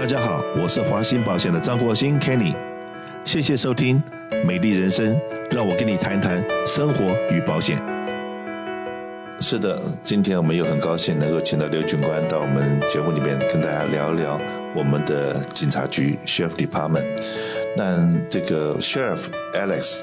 大家好，我是华鑫保险的张国兴 Kenny，谢谢收听《美丽人生》，让我跟你谈谈生活与保险。是的，今天我们又很高兴能够请到刘警官到我们节目里面跟大家聊聊我们的警察局 Sheriff Department。那这个 Sheriff Alex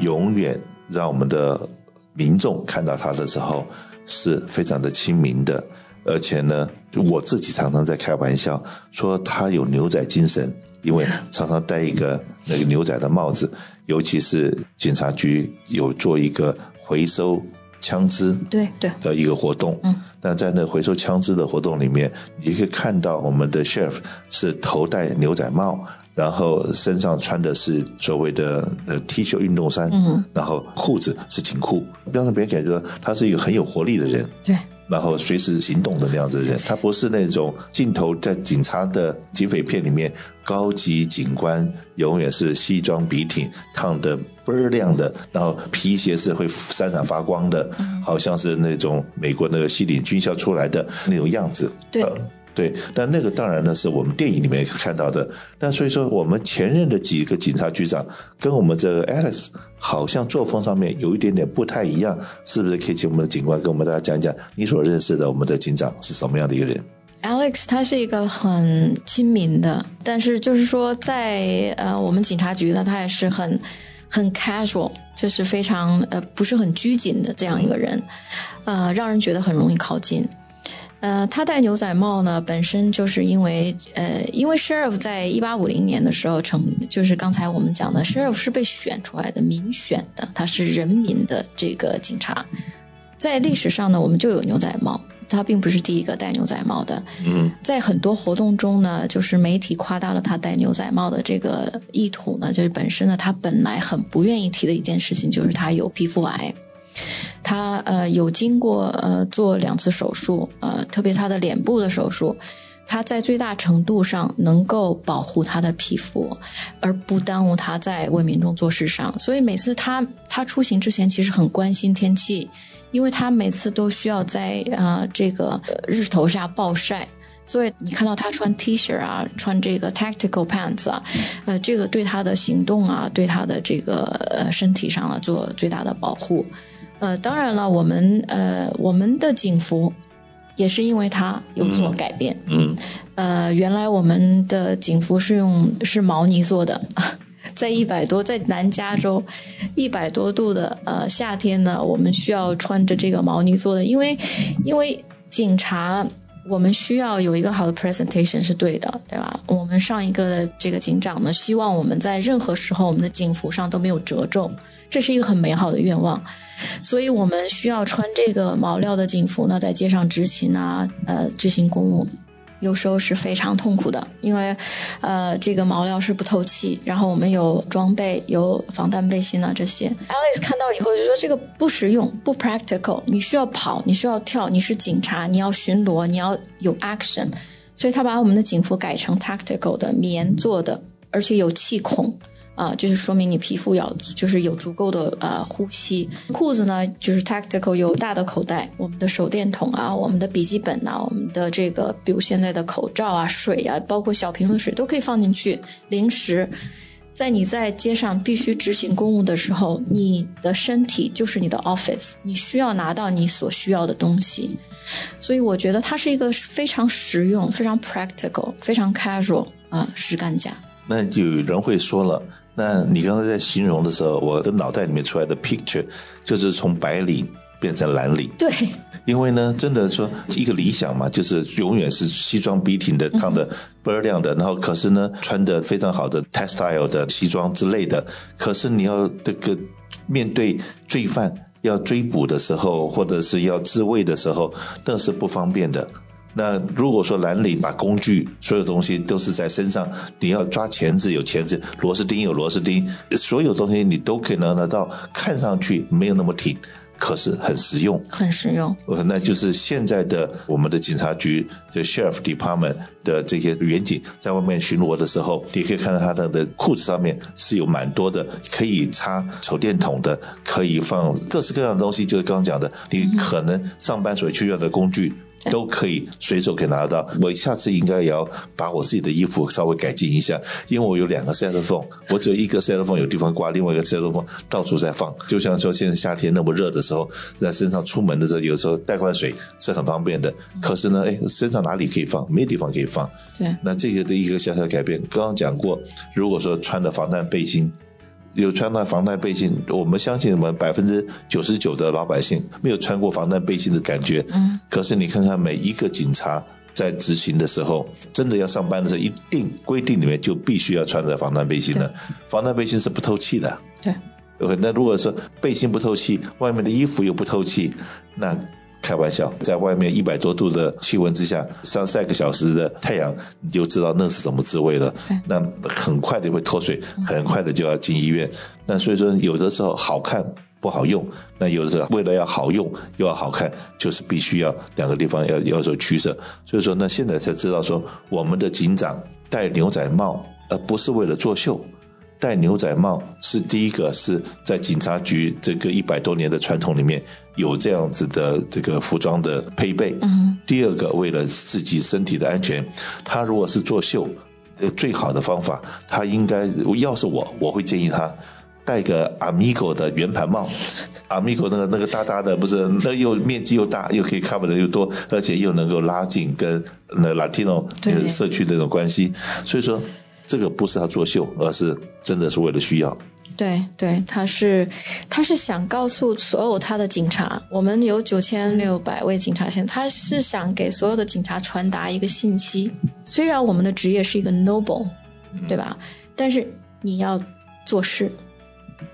永远让我们的民众看到他的时候是非常的亲民的。而且呢，我自己常常在开玩笑说他有牛仔精神，因为常常戴一个那个牛仔的帽子，尤其是警察局有做一个回收枪支对对的一个活动。嗯，那在那回收枪支的活动里面，你可以看到我们的 sheriff 是头戴牛仔帽，然后身上穿的是所谓的呃 T 恤运动衫，嗯，然后裤子是紧裤，让别人感觉到他是一个很有活力的人。对。然后随时行动的那样子的人，他不是那种镜头在警察的警匪片里面，高级警官永远是西装笔挺、烫的倍儿亮的，然后皮鞋是会闪闪发光的，好像是那种美国那个西点军校出来的那种样子。对。对，但那个当然呢，是我们电影里面看到的。那所以说，我们前任的几个警察局长跟我们这个 Alice 好像作风上面有一点点不太一样，是不是？可以请我们的警官跟我们大家讲讲，你所认识的我们的警长是什么样的一个人？Alex 他是一个很亲民的，但是就是说，在呃我们警察局呢，他也是很很 casual，就是非常呃不是很拘谨的这样一个人，呃，让人觉得很容易靠近。呃，他戴牛仔帽呢，本身就是因为，呃，因为 sheriff 在一八五零年的时候成，就是刚才我们讲的 sheriff 是被选出来的，民选的，他是人民的这个警察。在历史上呢，我们就有牛仔帽，他并不是第一个戴牛仔帽的。嗯，在很多活动中呢，就是媒体夸大了他戴牛仔帽的这个意图呢，就是本身呢，他本来很不愿意提的一件事情，就是他有皮肤癌。他呃有经过呃做两次手术，呃特别他的脸部的手术，他在最大程度上能够保护他的皮肤，而不耽误他在为民众做事上。所以每次他他出行之前，其实很关心天气，因为他每次都需要在呃这个日头下暴晒，所以你看到他穿 T 恤啊，穿这个 tactical pants 啊，呃这个对他的行动啊，对他的这个呃身体上啊做最大的保护。呃，当然了，我们呃，我们的警服也是因为它有所改变。嗯，呃，原来我们的警服是用是毛呢做的，在一百多在南加州一百多度的呃夏天呢，我们需要穿着这个毛呢做的，因为因为警察我们需要有一个好的 presentation 是对的，对吧？我们上一个的这个警长呢，希望我们在任何时候我们的警服上都没有褶皱，这是一个很美好的愿望。所以我们需要穿这个毛料的警服呢，在街上执勤啊，呃，执行公务，有时候是非常痛苦的，因为，呃，这个毛料是不透气。然后我们有装备，有防弹背心啊这些。Alice 看到以后就说这个不实用，不 practical。你需要跑，你需要跳，你是警察，你要巡逻，你要有 action。所以他把我们的警服改成 tactical 的棉做的，而且有气孔。啊，就是说明你皮肤要就是有足够的呃呼吸。裤子呢，就是 tactical 有大的口袋，我们的手电筒啊，我们的笔记本呐，我们的这个比如现在的口罩啊、水啊，包括小瓶子水都可以放进去。零食，在你在街上必须执行公务的时候，你的身体就是你的 office，你需要拿到你所需要的东西。所以我觉得它是一个非常实用、非常 practical、非常 casual 啊实干家。那就有人会说了。那你刚才在形容的时候，我的脑袋里面出来的 picture 就是从白领变成蓝领。对，因为呢，真的说一个理想嘛，就是永远是西装笔挺的，烫的倍儿亮的，然后可是呢，穿的非常好的 textile 的西装之类的。可是你要这个面对罪犯要追捕的时候，或者是要自卫的时候，那是不方便的。那如果说蓝领把工具所有东西都是在身上，你要抓钳子有钳子，螺丝钉有螺丝钉，所有东西你都可以拿得到，看上去没有那么挺，可是很实用，很实用。那就是现在的我们的警察局的 sheriff department 的这些远警在外面巡逻的时候，你可以看到他的的裤子上面是有蛮多的可以插手电筒的，可以放各式各样的东西，就是刚刚讲的，你可能上班所需要的工具。都可以随手可以拿得到。我下次应该也要把我自己的衣服稍微改进一下，因为我有两个 cell phone，我只有一个 cell phone 有地方挂，另外一个 cell phone 到处在放。就像说现在夏天那么热的时候，在身上出门的时候，有时候带罐水是很方便的。可是呢，哎，身上哪里可以放？没地方可以放。对，那这个的一个小小改变，刚刚讲过，如果说穿的防弹背心。有穿那防弹背心，我们相信我们百分之九十九的老百姓没有穿过防弹背心的感觉。嗯，可是你看看每一个警察在执行的时候，真的要上班的时候，一定规定里面就必须要穿着防弹背心的。防弹背心是不透气的。对。OK，那如果说背心不透气，外面的衣服又不透气，那。开玩笑，在外面一百多度的气温之下，上晒个小时的太阳，你就知道那是什么滋味了。那很快的会脱水，很快的就要进医院。那所以说，有的时候好看不好用，那有的时候为了要好用又要好看，就是必须要两个地方要要做取舍。所以说，那现在才知道说，我们的警长戴牛仔帽，而不是为了作秀。戴牛仔帽是第一个，是在警察局这个一百多年的传统里面有这样子的这个服装的配备。嗯。第二个，为了自己身体的安全，他如果是作秀，呃，最好的方法，他应该要是我，我会建议他戴个 Amigo 的圆盘帽。Amigo 那个那个大大的，不是那又面积又大，又可以 cover 的又多，而且又能够拉近跟那 Latino 社区的那种关系。所以说。这个不是他作秀，而是真的是为了需要。对对，他是他是想告诉所有他的警察，我们有九千六百位警察，现他是想给所有的警察传达一个信息：虽然我们的职业是一个 noble，对吧？但是你要做事，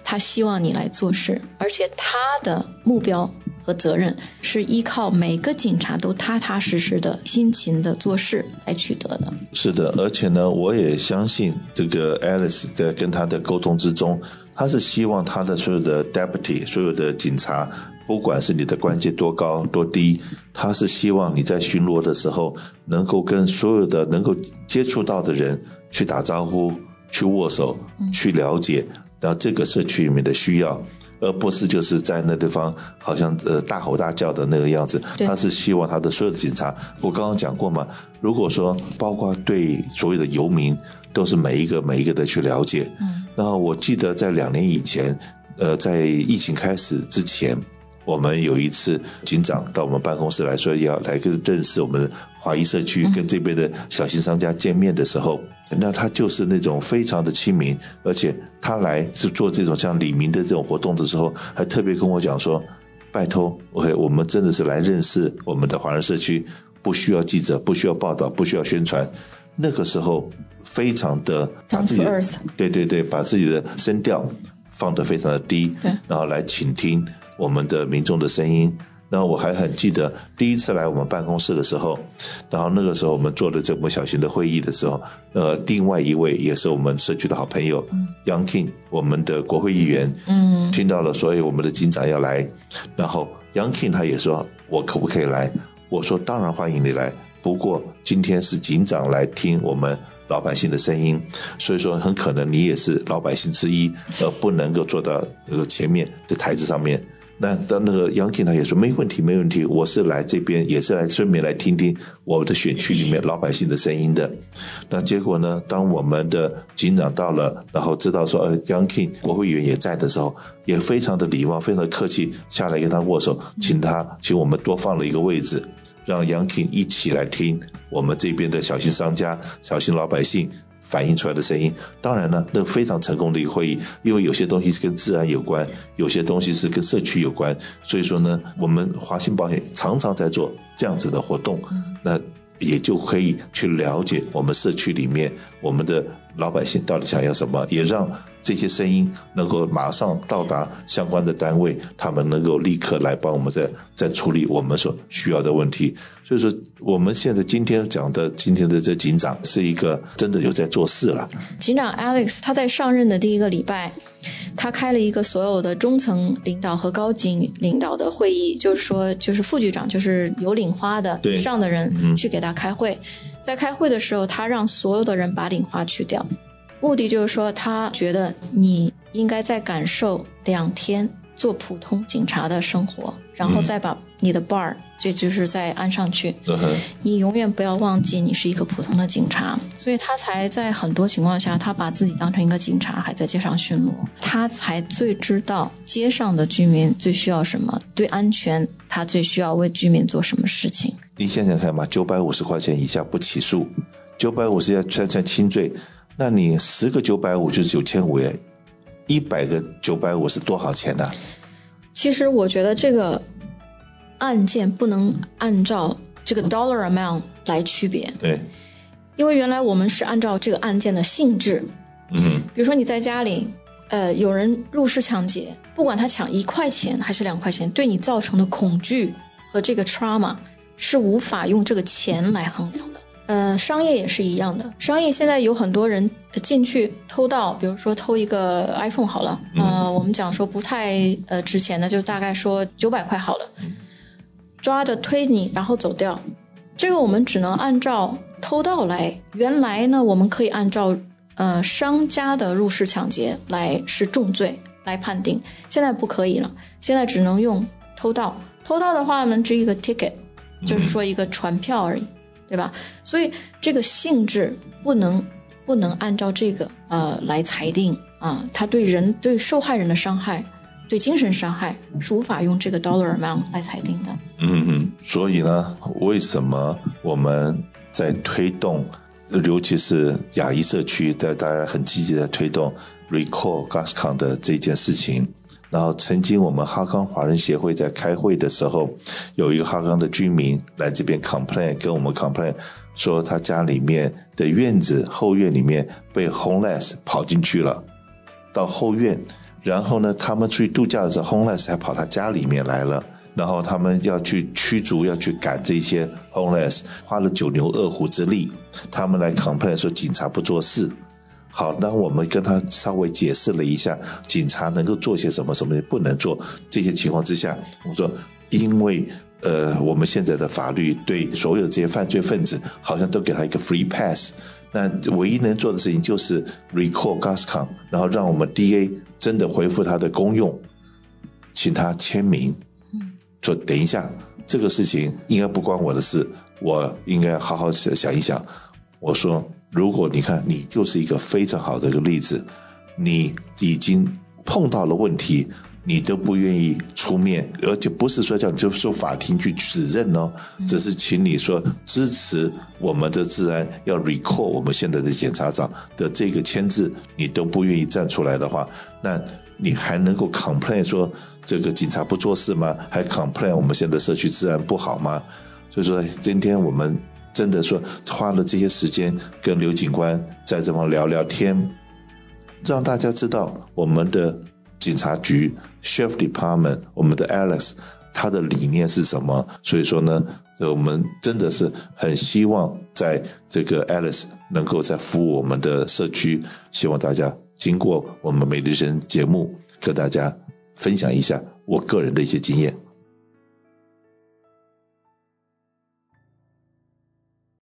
他希望你来做事，而且他的目标。和责任是依靠每个警察都踏踏实实的、辛勤的做事来取得的。是的，而且呢，我也相信这个 Alice 在跟他的沟通之中，他是希望他的所有的 deputy、所有的警察，不管是你的官阶多高多低，他是希望你在巡逻的时候，能够跟所有的能够接触到的人去打招呼、去握手、去了解，然后这个社区里面的需要。而不是就是在那地方好像呃大吼大叫的那个样子，他是希望他的所有的警察，我刚刚讲过嘛，如果说包括对所有的游民，都是每一个每一个的去了解。嗯，然后我记得在两年以前，呃，在疫情开始之前，我们有一次警长到我们办公室来说要来跟认识我们。华裔社区跟这边的小型商家见面的时候，那他就是那种非常的亲民，而且他来是做这种像李明的这种活动的时候，还特别跟我讲说：“拜托，OK，我们真的是来认识我们的华人社区，不需要记者，不需要报道，不需要宣传。”那个时候非常的把自己对对对，把自己的声调放得非常的低，然后来倾听我们的民众的声音。然后我还很记得第一次来我们办公室的时候，然后那个时候我们做的这么小型的会议的时候，呃，另外一位也是我们社区的好朋友，Young King，我们的国会议员，嗯，听到了，所以我们的警长要来，然后 Young King 他也说，我可不可以来？我说当然欢迎你来，不过今天是警长来听我们老百姓的声音，所以说很可能你也是老百姓之一，而不能够坐到这个前面的台子上面。那当那个杨警他也说没问题，没问题，我是来这边也是来顺便来听听我的选区里面老百姓的声音的。那结果呢？当我们的警长到了，然后知道说呃杨 king 国会议员也在的时候，也非常的礼貌，非常的客气，下来跟他握手，请他请我们多放了一个位置，让杨 king 一起来听我们这边的小型商家、小型老百姓。反映出来的声音，当然呢，那非常成功的一个会议，因为有些东西是跟自然有关，有些东西是跟社区有关，所以说呢，我们华信保险常常在做这样子的活动，那也就可以去了解我们社区里面我们的老百姓到底想要什么，也让。这些声音能够马上到达相关的单位，他们能够立刻来帮我们在在处理我们所需要的问题。所以说，我们现在今天讲的今天的这警长是一个真的有在做事了。警长 Alex 他在上任的第一个礼拜，他开了一个所有的中层领导和高级领导的会议，就是说，就是副局长，就是有领花的上的人去给他开会。在开会的时候，他让所有的人把领花去掉。目的就是说，他觉得你应该再感受两天，做普通警察的生活，然后再把你的 bar 这就是再安上去。嗯，你永远不要忘记你是一个普通的警察，所以他才在很多情况下，他把自己当成一个警察，还在街上巡逻，他才最知道街上的居民最需要什么，对安全他最需要为居民做什么事情。你想想看嘛，九百五十块钱以下不起诉，九百五十要算算轻罪，那你十个九百五就是九千五耶，一百个九百五是多少钱呢、其实我觉得这个案件不能按照这个 dollar amount 来区别，对，因为原来我们是按照这个案件的性质，嗯比如说你在家里，呃，有人入室抢劫，不管他抢一块钱还是两块钱，对你造成的恐惧和这个 trauma 是无法用这个钱来衡量的。呃，商业也是一样的，商业现在有很多人呃进去偷盗，比如说偷一个 iPhone 好了，呃，我们讲说不太呃值钱的，就大概说九百块好了，抓着推你，然后走掉。这个我们只能按照偷盗来。原来呢，我们可以按照呃商家的入室抢劫来是重罪来判定，现在不可以了，现在只能用偷盗。偷盗的话呢，只一个 ticket，就是说一个传票而已，对吧？所以这个性质不能不能按照这个呃来裁定啊，它对人对受害人的伤害。对精神伤害是无法用这个 dollar amount 来裁定的。嗯嗯，所以呢，为什么我们在推动，尤其是亚裔社区，在大家很积极的推动 recall Gascon 的这件事情？然后，曾经我们哈冈华人协会在开会的时候，有一个哈冈的居民来这边 complain，跟我们 complain 说他家里面的院子后院里面被 homeless 跑进去了，到后院。然后呢，他们出去度假的时候，homeless 还跑他家里面来了。然后他们要去驱逐、要去赶这些 homeless，花了九牛二虎之力。他们来 complain 说警察不做事。好，那我们跟他稍微解释了一下，警察能够做些什么，什么不能做。这些情况之下，我说，因为呃，我们现在的法律对所有这些犯罪分子，好像都给他一个 free pass。那唯一能做的事情就是 recall Gascon，然后让我们 DA 真的恢复他的功用，请他签名。说等一下，这个事情应该不关我的事，我应该好好想想一想。我说，如果你看，你就是一个非常好的一个例子，你已经碰到了问题，你都不愿意出面，而且不是说叫你就说法庭去指认哦，只是请你说支持我们的治安要 recall 我们现在的检察长的这个签字，你都不愿意站出来的话，那你还能够 complain 说这个警察不做事吗？还 complain 我们现在社区治安不好吗？所以说，今天我们真的说花了这些时间跟刘警官在这么聊聊天，让大家知道我们的警察局 Sheriff Department，我们的 Alex 他的理念是什么。所以说呢，我们真的是很希望在这个 Alex 能够在服务我们的社区，希望大家经过我们美丽人节目跟大家分享一下我个人的一些经验。